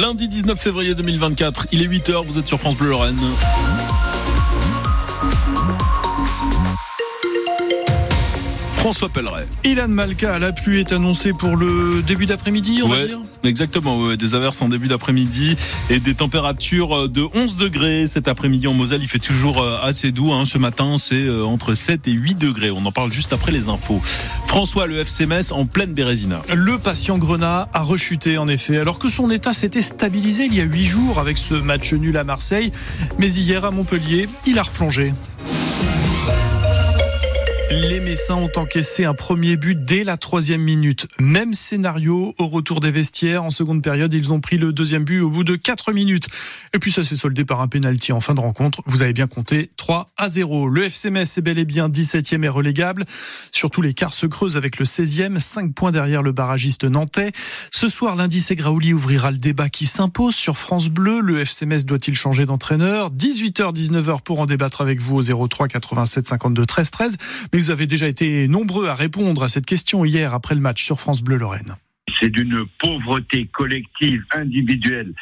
Lundi 19 février 2024, il est 8h, vous êtes sur France Bleu Lorraine. François Pelleret. Ilan Malka, la pluie est annoncée pour le début d'après-midi, on va dire Exactement, des averses en début d'après-midi et des températures de 11 degrés cet après-midi en Moselle. Il fait toujours euh, assez doux. Hein. Ce matin, c'est euh, entre 7 et 8 degrés. On en parle juste après les infos. François, le FC en pleine Bérésina. Le patient Grenat a rechuté en effet, alors que son état s'était stabilisé il y a 8 jours avec ce match nul à Marseille. Mais hier à Montpellier, il a replongé. Les Messins ont encaissé un premier but dès la troisième minute. Même scénario au retour des vestiaires. En seconde période, ils ont pris le deuxième but au bout de quatre minutes. Et puis ça s'est soldé par un pénalty en fin de rencontre. Vous avez bien compté 3 à 0. Le FC Metz est bel et bien 17e et relégable. Surtout l'écart se creuse avec le 16e, 5 points derrière le barragiste nantais. Ce soir, lundi, c'est ouvrira le débat qui s'impose sur France Bleu. Le FC Metz doit-il changer d'entraîneur? 18h, 19h pour en débattre avec vous au 03 87 52 13 13. Mais vous avez déjà été nombreux à répondre à cette question hier après le match sur France Bleu Lorraine. C'est d'une pauvreté collective, individuelle,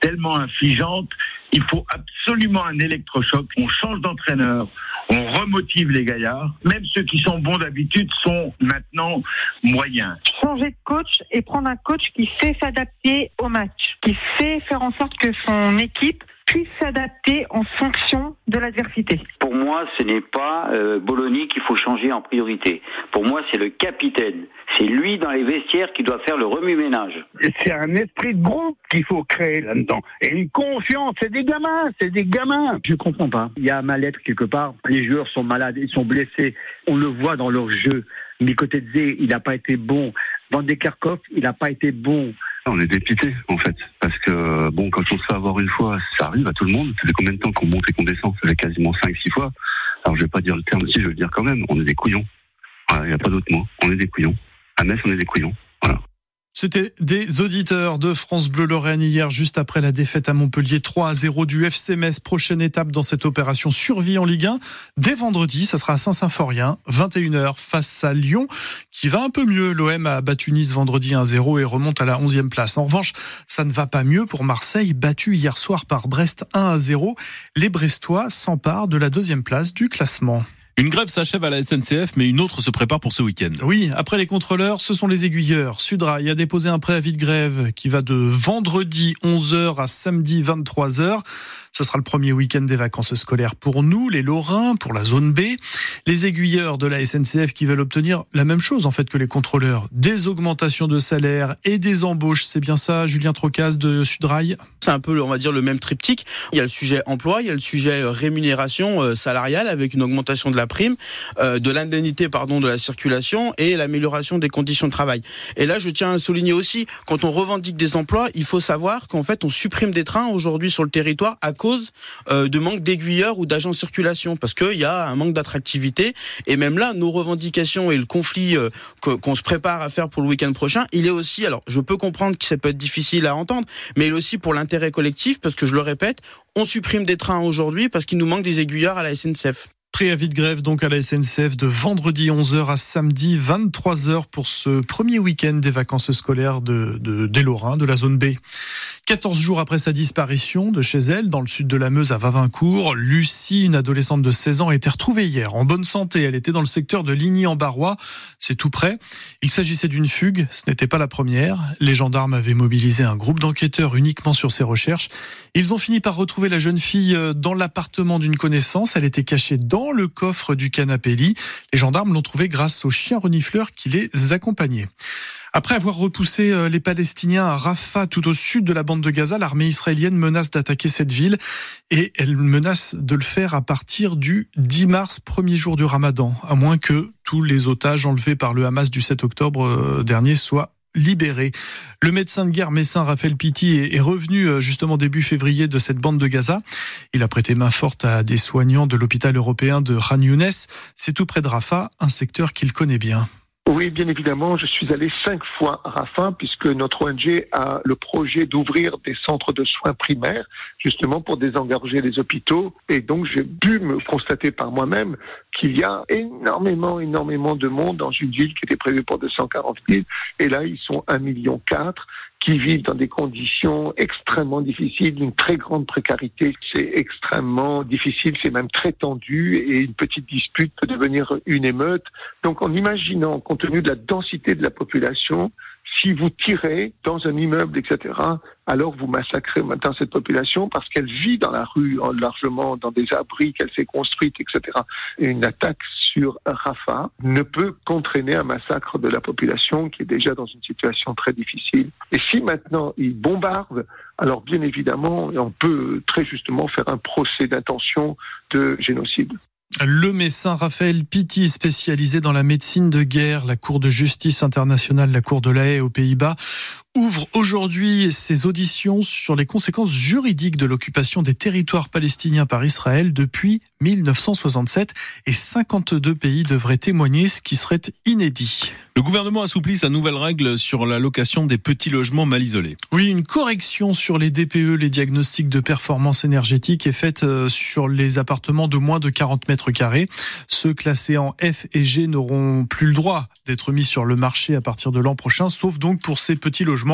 tellement infligeante. Il faut absolument un électrochoc. On change d'entraîneur, on remotive les gaillards. Même ceux qui sont bons d'habitude sont maintenant moyens. Changer de coach et prendre un coach qui sait s'adapter au match, qui sait faire en sorte que son équipe puisse s'adapter en fonction de l'adversité. Pour moi, ce n'est pas euh, Bologna qu'il faut changer en priorité. Pour moi, c'est le capitaine. C'est lui dans les vestiaires qui doit faire le remue-ménage. C'est un esprit de groupe qu'il faut créer là-dedans. Et une confiance, c'est des gamins, c'est des gamins. Je comprends pas. Il y a un mal-être quelque part. Les joueurs sont malades, ils sont blessés. On le voit dans leur jeu. Zé, il n'a pas été bon. Van de Kerkhoff, il n'a pas été bon. On est dépité en fait, parce que bon, quand on se fait avoir une fois, ça arrive à tout le monde. Ça fait combien de temps qu'on monte et qu'on descend? Ça fait quasiment 5-6 fois. Alors je vais pas dire le terme si, je vais le dire quand même. On est des couillons. Il n'y a pas d'autre mot. On est des couillons. À Metz, on est des couillons. Voilà. C'était des auditeurs de France Bleu Lorraine hier, juste après la défaite à Montpellier 3 à 0 du FC Metz. Prochaine étape dans cette opération survie en Ligue 1. Dès vendredi, ça sera à Saint-Symphorien, 21h face à Lyon, qui va un peu mieux. L'OM a battu Nice vendredi 1-0 et remonte à la 11e place. En revanche, ça ne va pas mieux pour Marseille, battu hier soir par Brest 1 à 0. Les Brestois s'emparent de la deuxième place du classement. Une grève s'achève à la SNCF, mais une autre se prépare pour ce week-end. Oui, après les contrôleurs, ce sont les aiguilleurs. Sudrail a déposé un préavis de grève qui va de vendredi 11h à samedi 23h. Ce sera le premier week-end des vacances scolaires pour nous, les Lorrains, pour la zone B. Les aiguilleurs de la SNCF qui veulent obtenir la même chose en fait que les contrôleurs, des augmentations de salaire et des embauches. C'est bien ça, Julien Trocas de Sudrail? C'est un peu, on va dire, le même triptyque. Il y a le sujet emploi, il y a le sujet euh, rémunération euh, salariale avec une augmentation de la prime, euh, de l'indemnité pardon de la circulation et l'amélioration des conditions de travail. Et là, je tiens à souligner aussi, quand on revendique des emplois, il faut savoir qu'en fait, on supprime des trains aujourd'hui sur le territoire à cause de manque d'aiguilleurs ou d'agents de circulation, parce qu'il y a un manque d'attractivité. Et même là, nos revendications et le conflit euh, qu'on se prépare à faire pour le week-end prochain, il est aussi, alors je peux comprendre que ça peut être difficile à entendre, mais il est aussi pour l'intérêt collectif, parce que je le répète, on supprime des trains aujourd'hui parce qu'il nous manque des aiguilleurs à la SNCF. Préavis de grève donc à la SNCF de vendredi 11h à samedi 23h pour ce premier week-end des vacances scolaires de, de, des Lorrains, de la zone B. 14 jours après sa disparition de chez elle, dans le sud de la Meuse à Vavincourt, Lucie, une adolescente de 16 ans, a été retrouvée hier en bonne santé. Elle était dans le secteur de Ligny-en-Barrois, c'est tout près. Il s'agissait d'une fugue, ce n'était pas la première. Les gendarmes avaient mobilisé un groupe d'enquêteurs uniquement sur ces recherches. Ils ont fini par retrouver la jeune fille euh, dans l'appartement d'une connaissance. Elle était cachée dans le coffre du canapé lit. Les gendarmes l'ont trouvée grâce aux chiens renifleurs qui les accompagnaient. Après avoir repoussé euh, les Palestiniens à Rafah, tout au sud de la bande de Gaza, l'armée israélienne menace d'attaquer cette ville et elle menace de le faire à partir du 10 mars, premier jour du ramadan, à moins que tous les otages enlevés par le Hamas du 7 octobre euh, dernier soient libérés. Le médecin de guerre messin Raphaël Pitti est revenu euh, justement début février de cette bande de Gaza. Il a prêté main forte à des soignants de l'hôpital européen de Khan Younes. C'est tout près de Rafah, un secteur qu'il connaît bien. Oui, bien évidemment, je suis allé cinq fois à Rafah puisque notre ONG a le projet d'ouvrir des centres de soins primaires justement pour désengorger les hôpitaux. Et donc j'ai pu me constater par moi-même qu'il y a énormément, énormément de monde dans une ville qui était prévue pour 240 000 et là ils sont 1 million 4 qui vivent dans des conditions extrêmement difficiles, d'une très grande précarité. C'est extrêmement difficile, c'est même très tendu et une petite dispute peut devenir une émeute. Donc en imaginant, compte tenu de la densité de la population, si vous tirez dans un immeuble, etc., alors vous massacrez maintenant cette population parce qu'elle vit dans la rue largement, dans des abris qu'elle s'est construite, etc. Et une attaque sur Rafah ne peut qu'entraîner un massacre de la population qui est déjà dans une situation très difficile. Et si maintenant ils bombardent, alors bien évidemment, on peut très justement faire un procès d'intention de génocide. Le médecin Raphaël Pitti, spécialisé dans la médecine de guerre, la Cour de justice internationale, la Cour de la Haye aux Pays-Bas, ouvre aujourd'hui ses auditions sur les conséquences juridiques de l'occupation des territoires palestiniens par Israël depuis 1967 et 52 pays devraient témoigner, ce qui serait inédit. Le gouvernement assouplit sa nouvelle règle sur la location des petits logements mal isolés. Oui, une correction sur les DPE, les diagnostics de performance énergétique, est faite euh, sur les appartements de moins de 40 mètres carrés. Ceux classés en F et G n'auront plus le droit d'être mis sur le marché à partir de l'an prochain, sauf donc pour ces petits logements.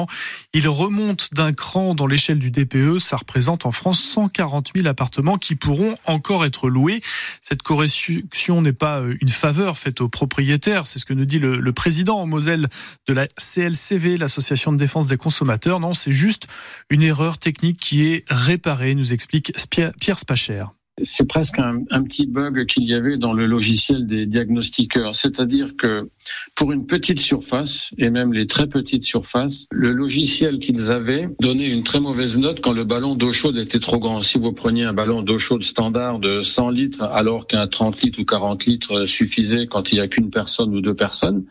Ils remontent d'un cran dans l'échelle du DPE. Ça représente en France 140 000 appartements qui pourront encore être loués. Cette correction n'est pas euh, une faveur faite aux propriétaires, c'est ce que nous dit le, le président en Moselle de la CLCV, l'Association de défense des consommateurs. Non, c'est juste une erreur technique qui est réparée, nous explique Pierre Spacher c'est presque un, petit bug qu'il y avait dans le logiciel des diagnostiqueurs. C'est-à-dire que pour une petite surface, et même les très petites surfaces, le logiciel qu'ils avaient donnait une très mauvaise note quand le ballon d'eau chaude était trop grand. Si vous preniez un ballon d'eau chaude standard de 100 litres, alors qu'un 30 litres ou 40 litres suffisait quand il n'y a qu'une personne ou deux personnes,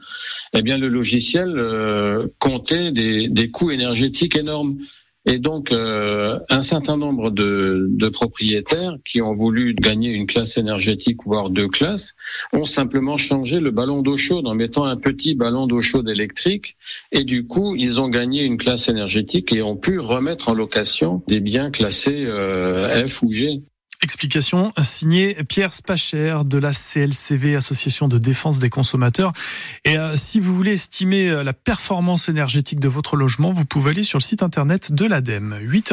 eh bien le logiciel euh, comptait des coûts énergétiques énormes. Et donc, euh, un certain nombre de, propriétaires qui ont voulu gagner une classe énergétique, voire deux classes, ont simplement changé le ballon d'eau chaude en mettant un petit ballon d'eau chaude électrique. Et du coup, ils ont gagné une classe énergétique et ont pu remettre en location des biens classés euh, F ou G. Explication signée Pierre Spacher de la CLCV, Association de défense des consommateurs. Et euh, si vous voulez estimer euh, la performance énergétique de votre logement, vous pouvez aller sur le site internet de l'ADEME. 8